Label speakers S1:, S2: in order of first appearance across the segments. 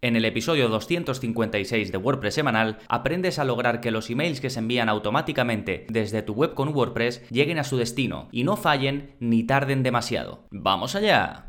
S1: En el episodio 256 de WordPress semanal aprendes a lograr que los emails que se envían automáticamente desde tu web con WordPress lleguen a su destino y no fallen ni tarden demasiado. ¡Vamos allá!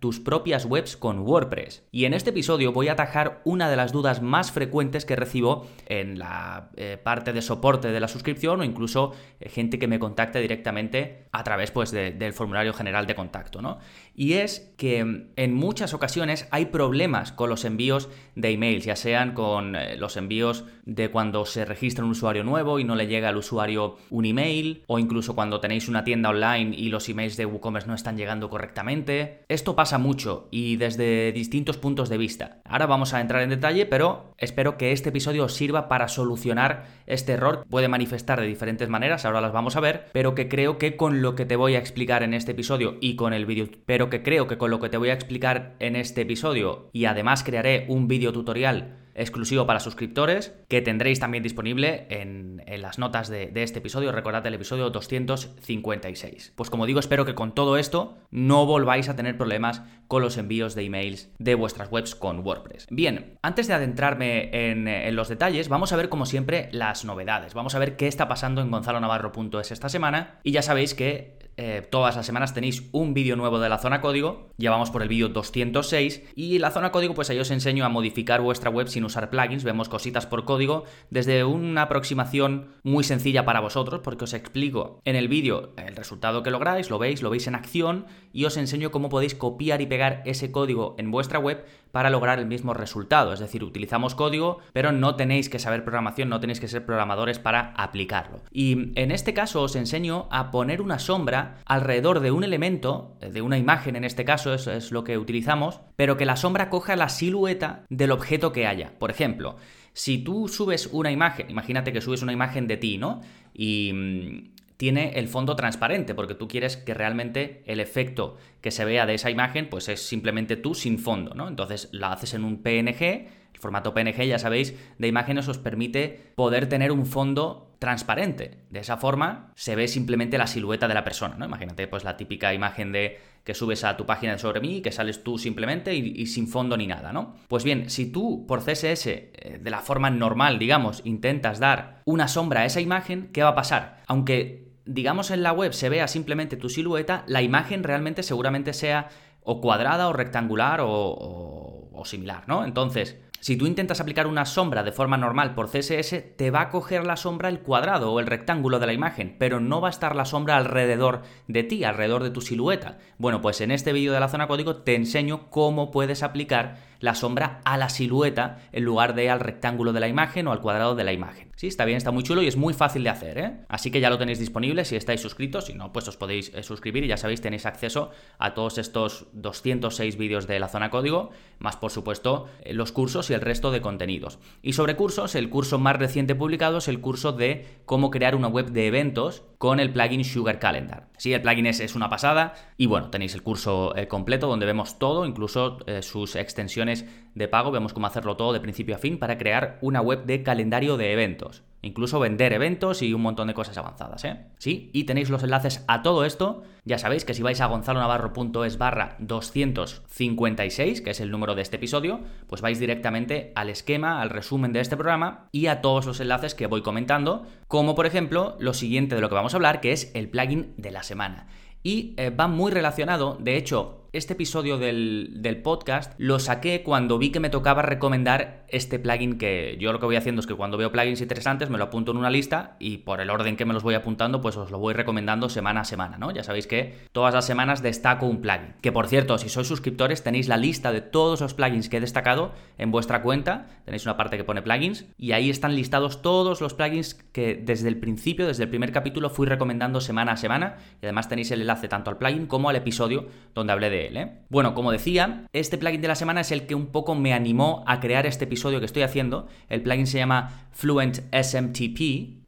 S1: tus propias webs con WordPress. Y en este episodio voy a atajar una de las dudas más frecuentes que recibo en la eh, parte de soporte de la suscripción o incluso eh, gente que me contacta directamente a través pues, del formulario general de contacto. ¿no? Y es que mm, en muchas ocasiones hay problemas con los envíos de emails, ya sean con eh, los envíos de cuando se registra un usuario nuevo y no le llega al usuario un email, o incluso cuando tenéis una tienda online y los emails de WooCommerce no están llegando correctamente. Esto pasa mucho y desde distintos puntos de vista. Ahora vamos a entrar en detalle, pero espero que este episodio os sirva para solucionar este error. Puede manifestar de diferentes maneras, ahora las vamos a ver, pero que creo que con lo que te voy a explicar en este episodio y con el vídeo, pero que creo que con lo que te voy a explicar en este episodio y además crearé un vídeo tutorial exclusivo para suscriptores que tendréis también disponible en, las notas de, este episodio. Recordad el episodio 256. Pues como digo, espero que con todo esto no volváis a tener problemas con los envíos de emails de vuestras webs con WordPress. Bien, antes de adentrarme en, en los detalles, vamos a ver como siempre las novedades. Vamos a ver qué está pasando en gonzalonavarro.es esta semana. Y ya sabéis que eh, todas las semanas tenéis un vídeo nuevo de la zona código, llevamos por el vídeo 206 y la zona código pues ahí os enseño a modificar vuestra web sin usar plugins, vemos cositas por código. Desde una aproximación muy sencilla para vosotros porque os explico en el vídeo el resultado que lográis, lo veis, lo veis en acción y os enseño cómo podéis copiar y pegar ese código en vuestra web para lograr el mismo resultado. Es decir, utilizamos código, pero no tenéis que saber programación, no tenéis que ser programadores para aplicarlo. Y en este caso os enseño a poner una sombra alrededor de un elemento, de una imagen en este caso, eso es lo que utilizamos, pero que la sombra coja la silueta del objeto que haya. Por ejemplo, si tú subes una imagen, imagínate que subes una imagen de ti, ¿no? Y mm, tiene el fondo transparente, porque tú quieres que realmente el efecto que se vea de esa imagen, pues es simplemente tú sin fondo, ¿no? Entonces la haces en un PNG, el formato PNG, ya sabéis, de imágenes os permite poder tener un fondo transparente. De esa forma se ve simplemente la silueta de la persona, ¿no? Imagínate pues la típica imagen de que subes a tu página de sobre mí, que sales tú simplemente y, y, sin fondo ni nada, ¿no? Pues bien, si tú por CSS, eh, de la forma normal, digamos, intentas dar una sombra a esa imagen, ¿qué va a pasar? Aunque digamos en la web se vea simplemente tu silueta, la imagen realmente seguramente sea o cuadrada o rectangular o, o similar, ¿no? Entonces, si tú intentas aplicar una sombra de forma normal por CSS, te va a coger la sombra el cuadrado o el rectángulo de la imagen, pero no va a estar la sombra alrededor de ti, alrededor de tu silueta. Bueno, pues en este vídeo de la zona código te enseño cómo puedes aplicar la sombra a la silueta en lugar de al rectángulo de la imagen o al cuadrado de la imagen. Sí, está bien, está muy chulo y es muy fácil de hacer, ¿eh? Así que ya lo tenéis disponible si estáis suscritos, si no, pues os podéis eh, suscribir y ya sabéis, tenéis acceso a todos estos 206 vídeos de la zona código, más por supuesto eh, los cursos y el resto de contenidos. Y sobre cursos, el curso más reciente publicado es el curso de cómo crear una web de eventos con el plugin Sugar Calendar. Sí, el plugin es, una pasada y bueno, tenéis el curso completo donde vemos todo, incluso sus extensiones de pago, vemos cómo hacerlo todo de principio a fin para crear una web de calendario de eventos. Incluso vender eventos y un montón de cosas avanzadas, ¿eh? Sí, y tenéis los enlaces a todo esto. Ya sabéis que si vais a gonzalonavarro.es barra 256, que es el número de este episodio, pues vais directamente al esquema, al resumen de este programa y a todos los enlaces que voy comentando, como por ejemplo lo siguiente de lo que vamos a hablar, que es el plugin de la semana. Y eh, va muy relacionado, de hecho, este episodio del, podcast lo saqué cuando vi que me tocaba recomendar este plugin que yo lo que voy haciendo es que cuando veo plugins interesantes me lo apunto en una lista y por el orden que me los voy apuntando pues os lo voy recomendando semana a semana, ¿no? Ya sabéis que todas las semanas destaco un plugin. Que por cierto, si sois suscriptores tenéis la lista de todos los plugins que he destacado en vuestra cuenta, tenéis una parte que pone plugins y ahí están listados todos los plugins que desde el principio, desde el primer capítulo fui recomendando semana a semana y además tenéis el enlace tanto al plugin como al episodio donde hablé de ¿eh? Bueno, como decía, este plugin de la semana es el que un poco me animó a crear este episodio que estoy haciendo. El plugin se llama Fluent SMTP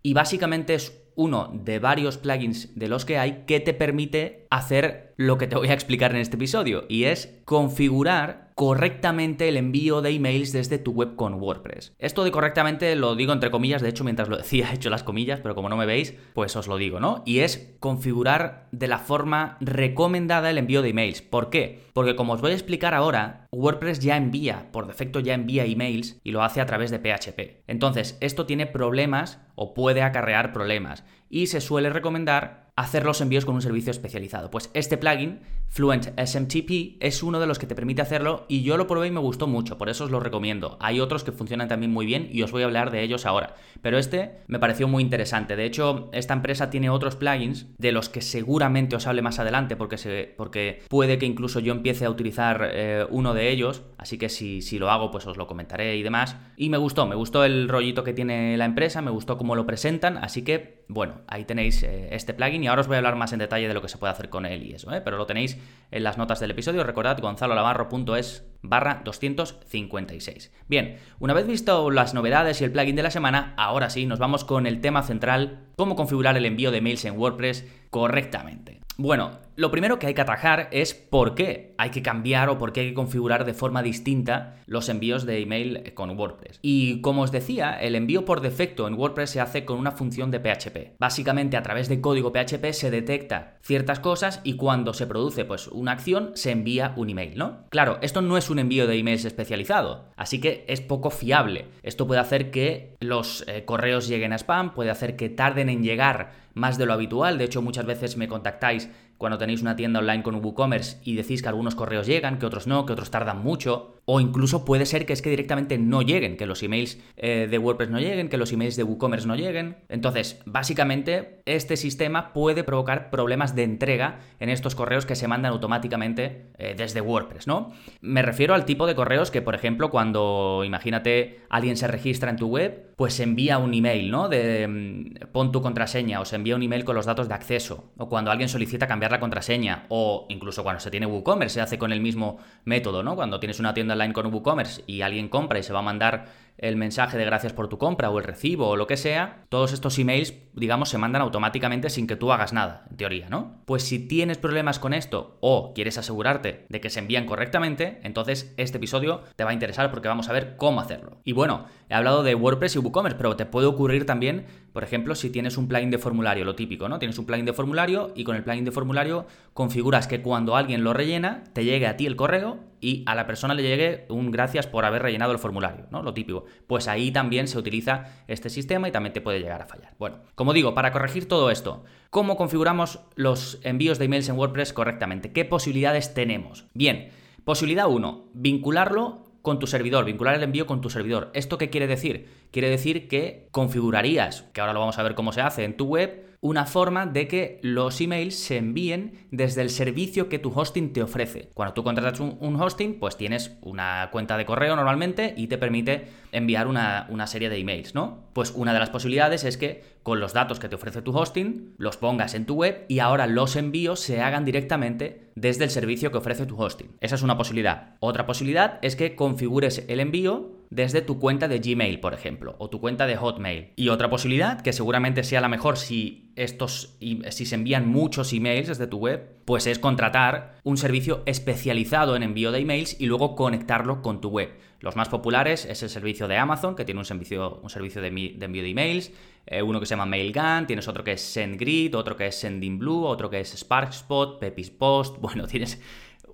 S1: y básicamente es uno de varios plugins de los que hay que te permite hacer lo que te voy a explicar en este episodio y es configurar correctamente el envío de emails desde tu web con WordPress. Esto de correctamente lo digo entre comillas, de hecho mientras lo decía he hecho las comillas, pero como no me veis, pues os lo digo, ¿no? Y es configurar de la forma recomendada el envío de emails. ¿Por qué? Porque como os voy a explicar ahora, WordPress ya envía, por defecto ya envía emails y lo hace a través de PHP. Entonces, esto tiene problemas o puede acarrear problemas y se suele recomendar hacer los envíos con un servicio especializado. Pues este plugin, Fluent SMTP, es uno de los que te permite hacerlo y yo lo probé y me gustó mucho, por eso os lo recomiendo. Hay otros que funcionan también muy bien y os voy a hablar de ellos ahora, pero este me pareció muy interesante. De hecho, esta empresa tiene otros plugins de los que seguramente os hable más adelante porque, se, porque puede que incluso yo empiece a utilizar eh, uno de ellos, así que si, si lo hago pues os lo comentaré y demás. Y me gustó, me gustó el rollito que tiene la empresa, me gustó cómo lo presentan, así que bueno, ahí tenéis eh, este plugin y ahora os voy a hablar más en detalle de lo que se puede hacer con él y eso, ¿eh? pero lo tenéis en las notas del episodio. Recordad gonzalolavarro.es barra 256. Bien, una vez visto las novedades y el plugin de la semana, ahora sí, nos vamos con el tema central, cómo configurar el envío de mails en WordPress correctamente. Bueno, lo primero que hay que atajar es por qué hay que cambiar o por qué hay que configurar de forma distinta los envíos de email con WordPress. Y como os decía, el envío por defecto en WordPress se hace con una función de PHP. Básicamente a través de código PHP se detecta ciertas cosas y cuando se produce pues una acción se envía un email, ¿no? Claro, esto no es un envío de emails especializado, así que es poco fiable. Esto puede hacer que los eh, correos lleguen a spam, puede hacer que tarden en llegar más de lo habitual. De hecho, muchas veces me contactáis cuando tenéis una tienda online con WooCommerce y decís que algunos correos llegan, que otros no, que otros tardan mucho, o incluso puede ser que es que directamente no lleguen, que los emails eh, de WordPress no lleguen, que los emails de WooCommerce no lleguen. Entonces, básicamente, este sistema puede provocar problemas de entrega en estos correos que se mandan automáticamente eh, desde WordPress, ¿no? Me refiero al tipo de correos que, por ejemplo, cuando, imagínate, alguien se registra en tu web, pues envía un email, ¿no? De mm, pon tu contraseña o se envía un email con los datos de acceso, o cuando alguien solicita cambiar la contraseña o incluso cuando se tiene WooCommerce se hace con el mismo método, ¿no? Cuando tienes una tienda online con WooCommerce y alguien compra y se va a mandar el mensaje de gracias por tu compra o el recibo o lo que sea, todos estos emails, digamos, se mandan automáticamente sin que tú hagas nada, en teoría, ¿no? Pues si tienes problemas con esto o quieres asegurarte de que se envían correctamente, entonces este episodio te va a interesar porque vamos a ver cómo hacerlo. Y bueno, he hablado de WordPress y WooCommerce, pero te puede ocurrir también, por ejemplo, si tienes un plugin de formulario, lo típico, ¿no? Tienes un plugin de formulario y con el plugin de formulario configuras que cuando alguien lo rellena, te llegue a ti el correo y a la persona le llegue un gracias por haber rellenado el formulario, ¿no? Lo típico. Pues ahí también se utiliza este sistema y también te puede llegar a fallar. Bueno, como digo, para corregir todo esto, ¿cómo configuramos los envíos de emails en WordPress correctamente? ¿Qué posibilidades tenemos? Bien, posibilidad 1, vincularlo con tu servidor, vincular el envío con tu servidor. ¿Esto qué quiere decir? Quiere decir que configurarías, que ahora lo vamos a ver cómo se hace en tu web, una forma de que los emails se envíen desde el servicio que tu hosting te ofrece. Cuando tú contratas un, hosting, pues tienes una cuenta de correo normalmente y te permite enviar una, una, serie de emails, ¿no? Pues una de las posibilidades es que con los datos que te ofrece tu hosting, los pongas en tu web y ahora los envíos se hagan directamente desde el servicio que ofrece tu hosting. Esa es una posibilidad. Otra posibilidad es que configures el envío desde tu cuenta de Gmail, por ejemplo, o tu cuenta de Hotmail. Y otra posibilidad, que seguramente sea la mejor si estos si se envían muchos emails desde tu web, pues es contratar un servicio especializado en envío de emails y luego conectarlo con tu web. Los más populares es el servicio de Amazon, que tiene un servicio, un servicio de, envío de emails, eh, uno que se llama MailGun, tienes otro que es SendGrid, otro que es SendingBlue, otro que es SparkSpot, Pepispost, bueno, tienes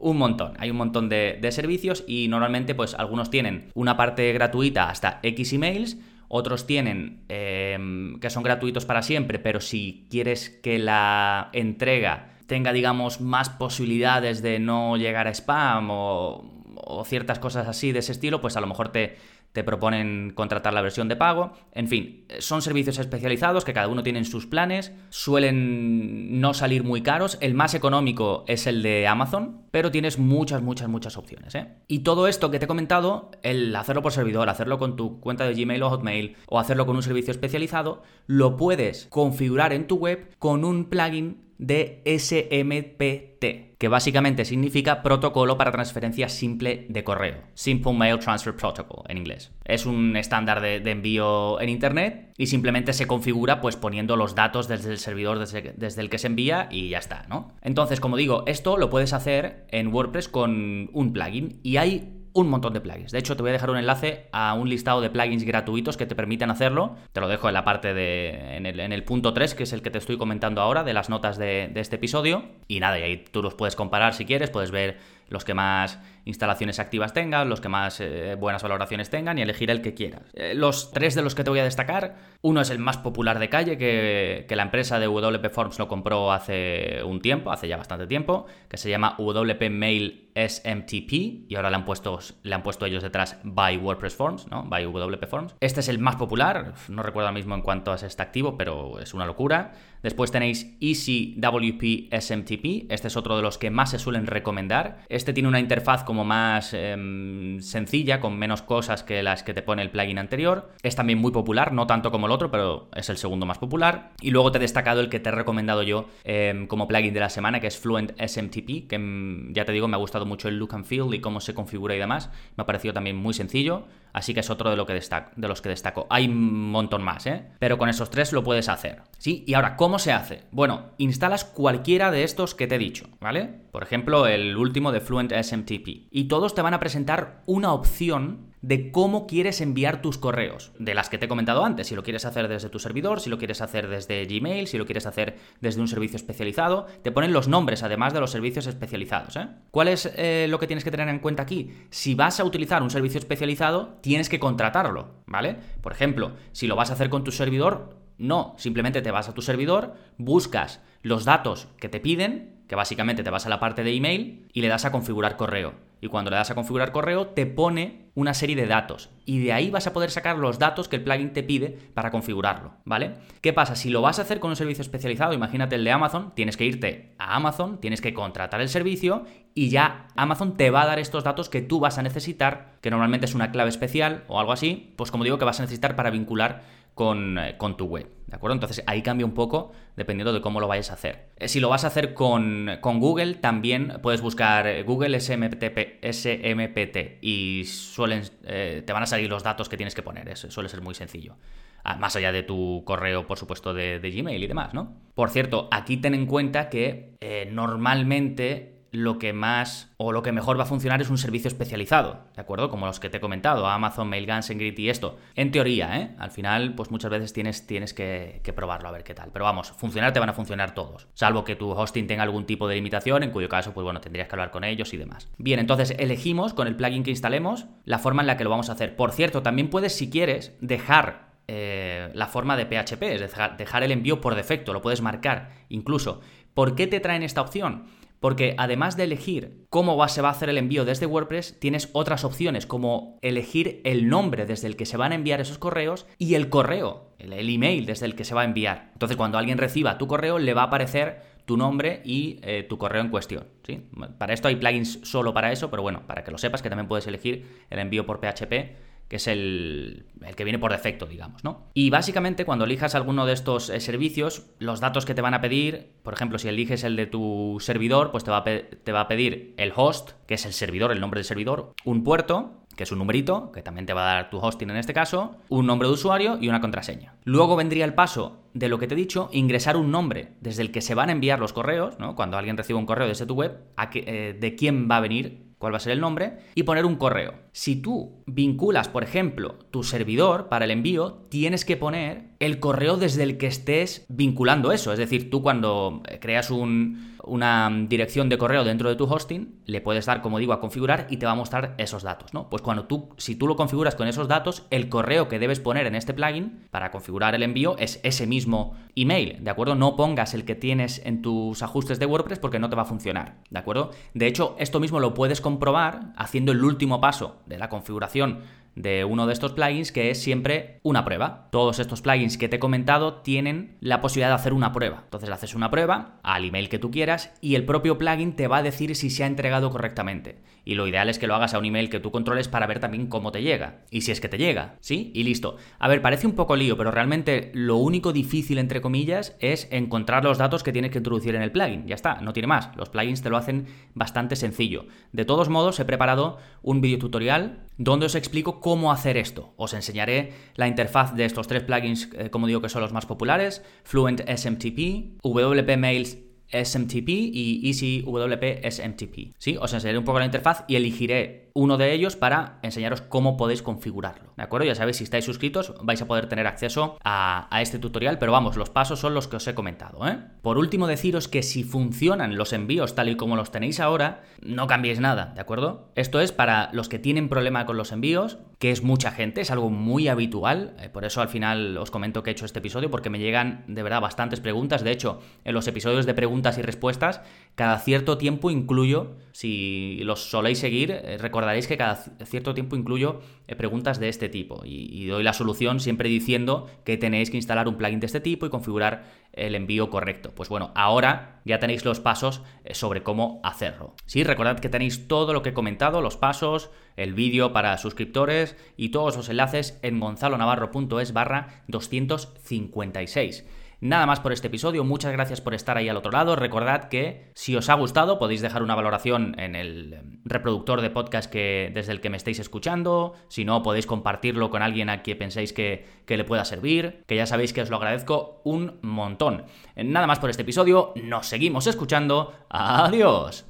S1: un montón, hay un montón de, servicios y normalmente pues algunos tienen una parte gratuita hasta X emails, otros tienen em, que son gratuitos para siempre, pero si quieres que la entrega tenga, digamos, más posibilidades de no llegar a spam o ciertas cosas así de ese estilo, pues a lo mejor te, te proponen contratar la versión de pago. En fin, son servicios especializados que cada uno tiene sus planes, suelen no salir muy caros. El más económico es el de Amazon, pero tienes muchas, muchas, muchas opciones. ¿eh? Y todo esto que te he comentado, el hacerlo por servidor, hacerlo con tu cuenta de Gmail o Hotmail o hacerlo con un servicio especializado, lo puedes configurar en tu web con un plugin de SMPT, que básicamente significa protocolo para transferencia simple de correo. Simple Mail Transfer Protocol en inglés. Es un estándar de, envío en Internet y simplemente se configura pues poniendo los datos desde el servidor desde, desde, el que se envía y ya está, ¿no? Entonces, como digo, esto lo puedes hacer en WordPress con un plugin y hay un montón de plugins. De hecho, te voy a dejar un enlace a un listado de plugins gratuitos que te permiten hacerlo. Te lo dejo en la parte de. en el, punto 3, que es el que te estoy comentando ahora, de las notas de, este episodio. Y nada, y ahí tú los puedes comparar si quieres, puedes ver los que más instalaciones activas tengan, los que más eh, buenas valoraciones tengan y elegir el que quieras. Eh, los tres de los que te voy a destacar, uno es el más popular de calle, que, que, la empresa de WP Forms lo compró hace un tiempo, hace ya bastante tiempo, que se llama WP Mail SMTP y ahora le han puesto, le han puesto ellos detrás by WordPress Forms, ¿no? By WP Forms. Este es el más popular, no recuerdo ahora mismo en cuánto está activo, pero es una locura. Después tenéis EasyWP SMTP, este es otro de los que más se suelen recomendar. Este tiene una interfaz como más em, sencilla, con menos cosas que las que te pone el plugin anterior. Es también muy popular, no tanto como el otro, pero es el segundo más popular. Y luego te he destacado el que te he recomendado yo em, como plugin de la semana, que es Fluent SMTP, que em, ya te digo, me ha gustado mucho el look and feel y cómo se configura y demás. Me ha parecido también muy sencillo. Así que es otro de, lo que de los que destaco. Hay un montón más, ¿eh? Pero con esos tres lo puedes hacer. ¿Sí? Y ahora, ¿cómo se hace? Bueno, instalas cualquiera de estos que te he dicho, ¿vale? Por ejemplo, el último de Fluent SMTP. Y todos te van a presentar una opción de cómo quieres enviar tus correos, de las que te he comentado antes, si lo quieres hacer desde tu servidor, si lo quieres hacer desde Gmail, si lo quieres hacer desde un servicio especializado, te ponen los nombres además de los servicios especializados. ¿eh? ¿Cuál es eh, lo que tienes que tener en cuenta aquí? Si vas a utilizar un servicio especializado, tienes que contratarlo, ¿vale? Por ejemplo, si lo vas a hacer con tu servidor, no, simplemente te vas a tu servidor, buscas los datos que te piden, que básicamente te vas a la parte de email y le das a configurar correo y cuando le das a configurar correo te pone una serie de datos y de ahí vas a poder sacar los datos que el plugin te pide para configurarlo, ¿vale? ¿Qué pasa? Si lo vas a hacer con un servicio especializado, imagínate el de Amazon, tienes que irte a Amazon, tienes que contratar el servicio y ya Amazon te va a dar estos datos que tú vas a necesitar, que normalmente es una clave especial o algo así, pues como digo que vas a necesitar para vincular eh, con, tu web. ¿De acuerdo? Entonces ahí cambia un poco dependiendo de cómo lo vayas a hacer. Eh, si lo vas a hacer con, Google, también puedes buscar eh, Google SMPT, SMPT y suelen, te van a salir los datos que tienes que poner. Eso suele ser muy sencillo. Ah, más allá de tu correo, por supuesto, de, Gmail y demás, ¿no? Por cierto, aquí ten en cuenta que normalmente lo que más o lo que mejor va a funcionar es un servicio especializado, ¿de acuerdo? Como los que te he comentado, Amazon, Mailgun, SendGrid y esto. En teoría, ¿eh? Al final, pues muchas veces tienes, tienes que, probarlo a ver qué tal. Pero vamos, funcionar te van a funcionar todos, salvo que tu hosting tenga algún tipo de limitación, en cuyo caso, pues bueno, tendrías que hablar con ellos y demás. Bien, entonces elegimos con el plugin que instalemos la forma en la que lo vamos a hacer. Por cierto, también puedes, si quieres, dejar eh, la forma de PHP, es decir, dejar el envío por defecto, lo puedes marcar incluso. ¿Por qué te traen esta opción? Porque además de elegir cómo se va a hacer el envío desde WordPress, tienes otras opciones como elegir el nombre desde el que se van a enviar esos correos y el correo, el, email desde el que se va a enviar. Entonces cuando alguien reciba tu correo le va a aparecer tu nombre y eh, tu correo en cuestión. ¿sí? Para esto hay plugins solo para eso, pero bueno, para que lo sepas que también puedes elegir el envío por PHP que es el, que viene por defecto, digamos, ¿no? Y básicamente cuando elijas alguno de estos eh, servicios, los datos que te van a pedir, por ejemplo, si eliges el de tu servidor, pues te va, a te va a pedir el host, que es el servidor, el nombre del servidor, un puerto, que es un numerito, que también te va a dar tu hosting en este caso, un nombre de usuario y una contraseña. Luego vendría el paso de lo que te he dicho, ingresar un nombre desde el que se van a enviar los correos, ¿no? Cuando alguien recibe un correo desde tu web, a eh, de quién va a venir cuál va a ser el nombre, y poner un correo. Si tú vinculas, por ejemplo, tu servidor para el envío, tienes que poner el correo desde el que estés vinculando eso. Es decir, tú cuando creas un, una dirección de correo dentro de tu hosting, le puedes dar, como digo, a configurar y te va a mostrar esos datos, ¿no? Pues cuando tú, si tú lo configuras con esos datos, el correo que debes poner en este plugin para configurar el envío es ese mismo email, ¿de acuerdo? No pongas el que tienes en tus ajustes de WordPress porque no te va a funcionar, ¿de acuerdo? De hecho, esto mismo lo puedes comprobar haciendo el último paso de la configuración de uno de estos plugins que es siempre una prueba. Todos estos plugins que te he comentado tienen la posibilidad de hacer una prueba. Entonces haces una prueba al email que tú quieras y el propio plugin te va a decir si se ha entregado correctamente. Y lo ideal es que lo hagas a un email que tú controles para ver también cómo te llega. Y si es que te llega, ¿sí? Y listo. A ver, parece un poco lío, pero realmente lo único difícil, entre comillas, es encontrar los datos que tienes que introducir en el plugin. Ya está, no tiene más. Los plugins te lo hacen bastante sencillo. De todos modos, he preparado un video tutorial donde os explico cómo hacer esto. Os enseñaré la interfaz de estos tres plugins, eh, como digo que son los más populares, Fluent SMTP, WP Mails SMTP y EasyWP SMTP. ¿Sí? Os enseñaré un poco la interfaz y elegiré uno de ellos para enseñaros cómo podéis configurarlo. ¿De acuerdo? Ya sabéis, si estáis suscritos vais a poder tener acceso a, este tutorial, pero vamos, los pasos son los que os he comentado. ¿eh? Por último, deciros que si funcionan los envíos tal y como los tenéis ahora, no cambiéis nada, ¿de acuerdo? Esto es para los que tienen problema con los envíos, que es mucha gente, es algo muy habitual, eh, por eso al final os comento que he hecho este episodio, porque me llegan de verdad bastantes preguntas. De hecho, en los episodios de preguntas y respuestas, cada cierto tiempo incluyo, si los soléis seguir, eh, recordaréis que cada cierto tiempo incluyo eh, preguntas de este tipo y, doy la solución siempre diciendo que tenéis que instalar un plugin de este tipo y configurar el envío correcto. Pues bueno, ahora ya tenéis los pasos eh, sobre cómo hacerlo. Sí, recordad que tenéis todo lo que he comentado, los pasos, el vídeo para suscriptores y todos los enlaces en gonzalonavarro.es barra 256. Nada más por este episodio, muchas gracias por estar ahí al otro lado. Recordad que si os ha gustado podéis dejar una valoración en el reproductor de podcast que, desde el que me estéis escuchando. Si no, podéis compartirlo con alguien a quien penséis que, que le pueda servir, que ya sabéis que os lo agradezco un montón. Nada más por este episodio, nos seguimos escuchando. Adiós.